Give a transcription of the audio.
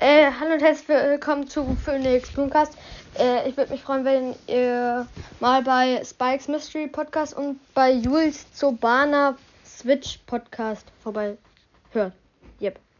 äh, hallo und herzlich willkommen zu Phoenix Bloomcast. Äh, ich würde mich freuen, wenn ihr mal bei Spikes Mystery Podcast und bei Jules Zobana Switch Podcast vorbei hört. Yep.